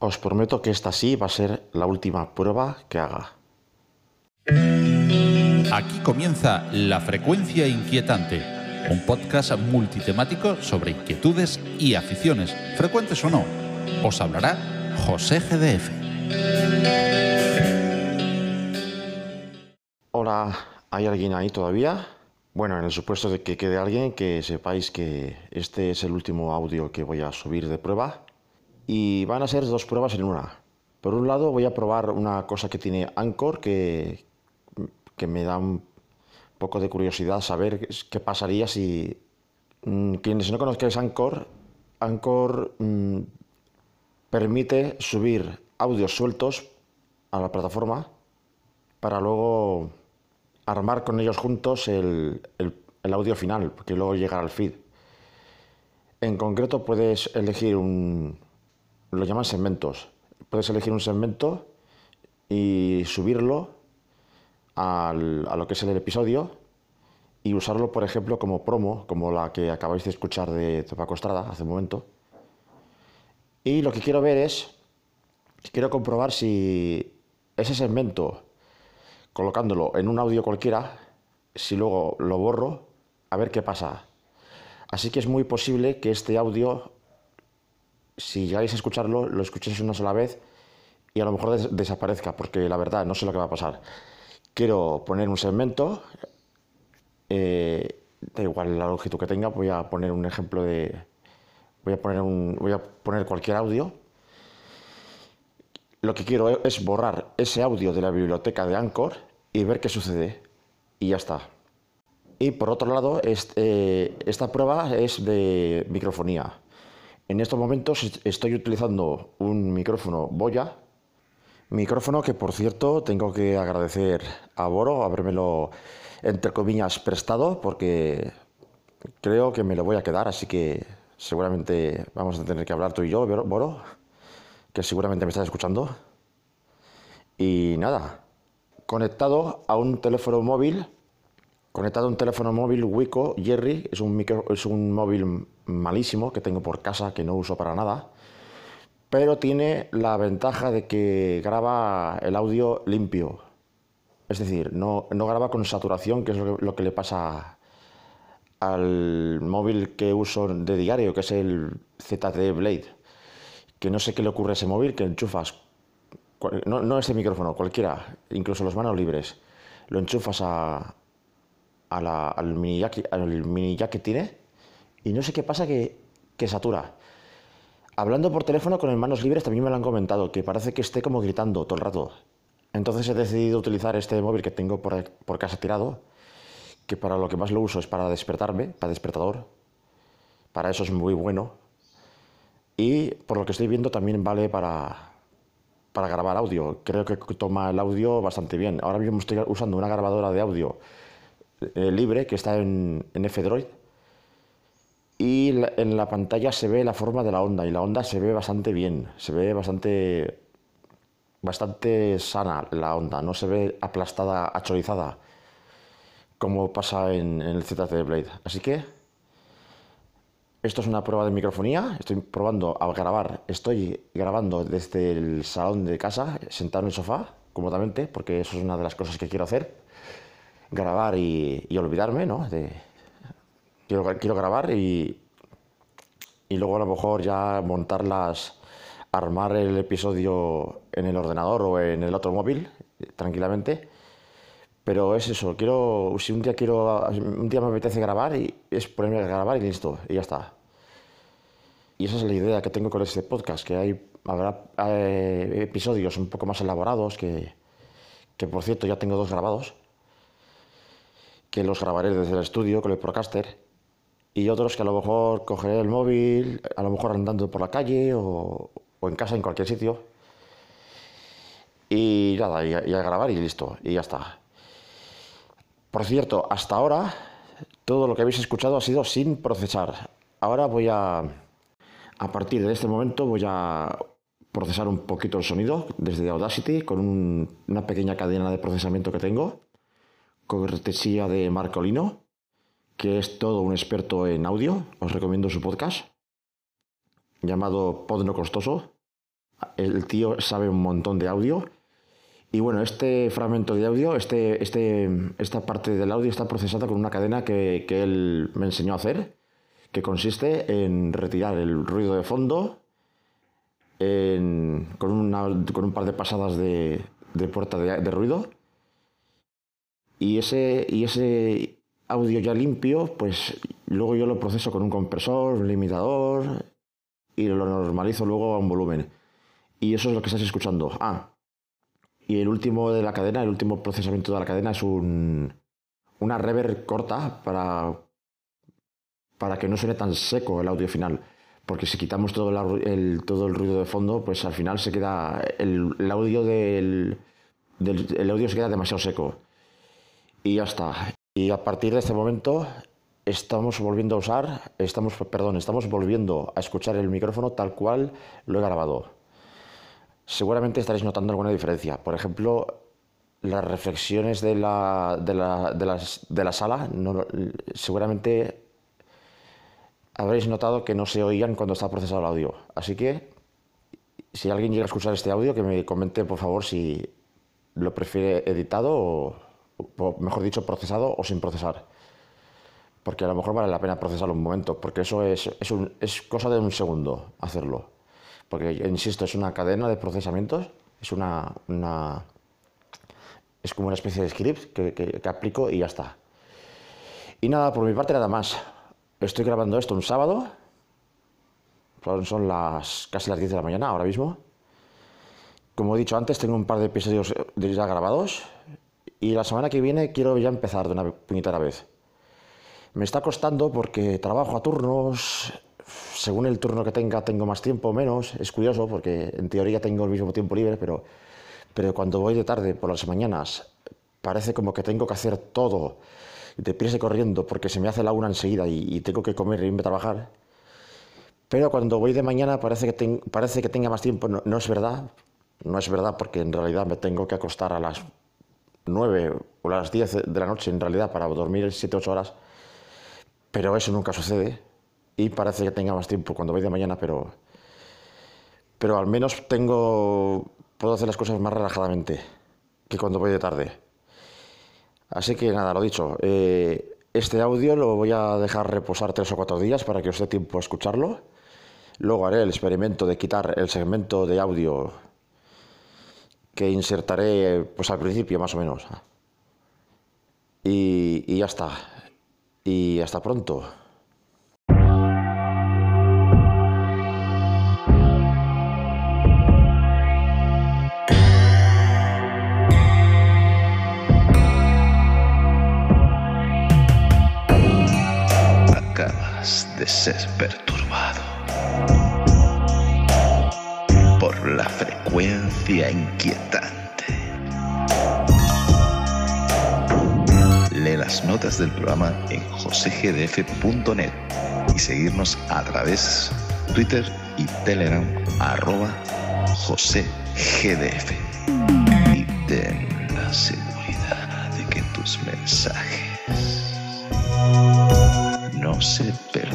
Os prometo que esta sí va a ser la última prueba que haga. Aquí comienza La Frecuencia Inquietante, un podcast multitemático sobre inquietudes y aficiones, frecuentes o no. Os hablará José GDF. Hola, ¿hay alguien ahí todavía? Bueno, en el supuesto de que quede alguien, que sepáis que este es el último audio que voy a subir de prueba y van a ser dos pruebas en una. Por un lado voy a probar una cosa que tiene Anchor que, que me da un poco de curiosidad saber qué pasaría si mm, quienes no conozcáis Anchor, Anchor mm, permite subir audios sueltos a la plataforma para luego armar con ellos juntos el, el, el audio final, que luego llegará al feed. En concreto puedes elegir un, lo llaman segmentos. Puedes elegir un segmento y subirlo al, a lo que es el episodio y usarlo, por ejemplo, como promo, como la que acabáis de escuchar de Paco Estrada hace un momento. Y lo que quiero ver es, quiero comprobar si ese segmento, colocándolo en un audio cualquiera, si luego lo borro, a ver qué pasa. Así que es muy posible que este audio si llegáis a escucharlo, lo escuchéis una sola vez y a lo mejor des desaparezca, porque la verdad no sé lo que va a pasar. Quiero poner un segmento, eh, da igual la longitud que tenga, voy a poner un ejemplo de. Voy a poner, un, voy a poner cualquier audio. Lo que quiero es borrar ese audio de la biblioteca de Anchor y ver qué sucede. Y ya está. Y por otro lado, este, esta prueba es de microfonía. En estos momentos estoy utilizando un micrófono Boya, micrófono que por cierto tengo que agradecer a Boro habérmelo entre comillas prestado porque creo que me lo voy a quedar, así que seguramente vamos a tener que hablar tú y yo, Boro, que seguramente me estás escuchando. Y nada, conectado a un teléfono móvil Conectado a un teléfono móvil Wico Jerry, es un, micro, es un móvil malísimo que tengo por casa que no uso para nada, pero tiene la ventaja de que graba el audio limpio. Es decir, no, no graba con saturación, que es lo que, lo que le pasa al móvil que uso de diario, que es el ZTE Blade. Que no sé qué le ocurre a ese móvil, que enchufas, no, no ese micrófono, cualquiera, incluso los manos libres, lo enchufas a, al, mini jack, al mini jack que tiene y no sé qué pasa que, que satura. Hablando por teléfono con manos libres también me lo han comentado, que parece que esté como gritando todo el rato. Entonces he decidido utilizar este móvil que tengo por, por casa tirado, que para lo que más lo uso es para despertarme, para despertador. Para eso es muy bueno. Y por lo que estoy viendo también vale para, para grabar audio. Creo que toma el audio bastante bien. Ahora mismo estoy usando una grabadora de audio eh, libre que está en, en F-Droid. Y en la pantalla se ve la forma de la onda y la onda se ve bastante bien, se ve bastante, bastante sana la onda, no se ve aplastada, achorizada, como pasa en, el ZT Blade. Así que esto es una prueba de microfonía, estoy probando a grabar, estoy grabando desde el salón de casa, sentado en el sofá, cómodamente, porque eso es una de las cosas que quiero hacer grabar y, y olvidarme, ¿no? De, quiero, quiero grabar y, y luego a lo mejor ya montarlas, armar el episodio en el ordenador o en el otro móvil tranquilamente. Pero es eso, quiero, si un día quiero, un día me apetece grabar y es ponerme a grabar y listo, y ya está. Y esa es la idea que tengo con este podcast, que hay, habrá eh, episodios un poco más elaborados, que, que por cierto ya tengo dos grabados, que los grabaré desde el estudio con el Procaster y otros que a lo mejor cogeré el móvil, a lo mejor andando por la calle o, o en casa, en cualquier sitio. Y nada, y a, grabar y listo, y ya está. Por cierto, hasta ahora todo lo que habéis escuchado ha sido sin procesar. Ahora voy a, a partir de este momento, voy a procesar un poquito el sonido desde Audacity con un, una pequeña cadena de procesamiento que tengo cortesía de Marcolino, que es todo un experto en audio. Os recomiendo su podcast llamado Pod No Costoso. El tío sabe un montón de audio. Y bueno, este fragmento de audio, este, este, esta parte del audio está procesada con una cadena que, que él me enseñó a hacer, que consiste en retirar el ruido de fondo con, una, con un par de pasadas de, de puerta de, de, ruido. Y ese, y ese audio ya limpio, pues luego yo lo proceso con un compresor, un limitador y lo normalizo luego a un volumen. Y eso es lo que estás escuchando. Ah, y el último de la cadena, el último procesamiento de la cadena es un, una reverb corta para, para que no suene tan seco el audio final. Porque si quitamos todo el, todo el ruido de fondo, pues al final se queda el, audio del, del el audio se queda demasiado seco. Y ya está. Y a partir de este momento estamos volviendo a usar, estamos, perdón, estamos volviendo a escuchar el micrófono tal cual lo he grabado. Seguramente estaréis notando alguna diferencia. Por ejemplo, las reflexiones de la, de la, de las, de la sala, seguramente habréis notado que no se oían cuando está procesado el audio. Así que, si alguien llega a escuchar este audio, que me comente por favor si lo prefiere editado o, mejor dicho, procesado o sin procesar. Porque a lo mejor vale la pena procesarlo un momento, porque eso es, es, es cosa de un segundo hacerlo. Porque, insisto, es una cadena de procesamientos, es una, una es como una especie de script que, que, que aplico y ya está. Y nada, por mi parte nada más. Estoy grabando esto un sábado. Son las casi las 10 de la mañana ahora mismo. Como he dicho antes, tengo un par de episodios ya grabados. Y la semana que viene quiero ya empezar de una puñetera vez. Me está costando porque trabajo a turnos. Según el turno que tenga, tengo más tiempo o menos. Es curioso porque en teoría tengo el mismo tiempo libre, pero, pero cuando voy de tarde por las mañanas, parece como que tengo que hacer todo de prisa corriendo porque se me hace la una enseguida y, tengo que comer e irme a trabajar. Pero cuando voy de mañana parece que, parece que tenga más tiempo. No, es verdad, no es verdad porque en realidad me tengo que acostar a las 9 o las 10 de la noche en realidad para dormir 7-8 horas. Pero eso nunca sucede y parece que tenga más tiempo cuando voy de mañana, pero, pero al menos tengo, puedo hacer las cosas más relajadamente que cuando voy de tarde. Así que nada, lo dicho. Eh, este audio lo voy a dejar reposar tres o cuatro días para que os dé tiempo a escucharlo. Luego haré el experimento de quitar el segmento de audio que insertaré pues al principio más o menos. Y, y ya está. Y hasta pronto. de ser perturbado por la frecuencia inquietante. Lee las notas del programa en josegdf.net y seguirnos a través Twitter y Telegram arroba josegdf. Y ten la seguridad de que tus mensajes no se perderá.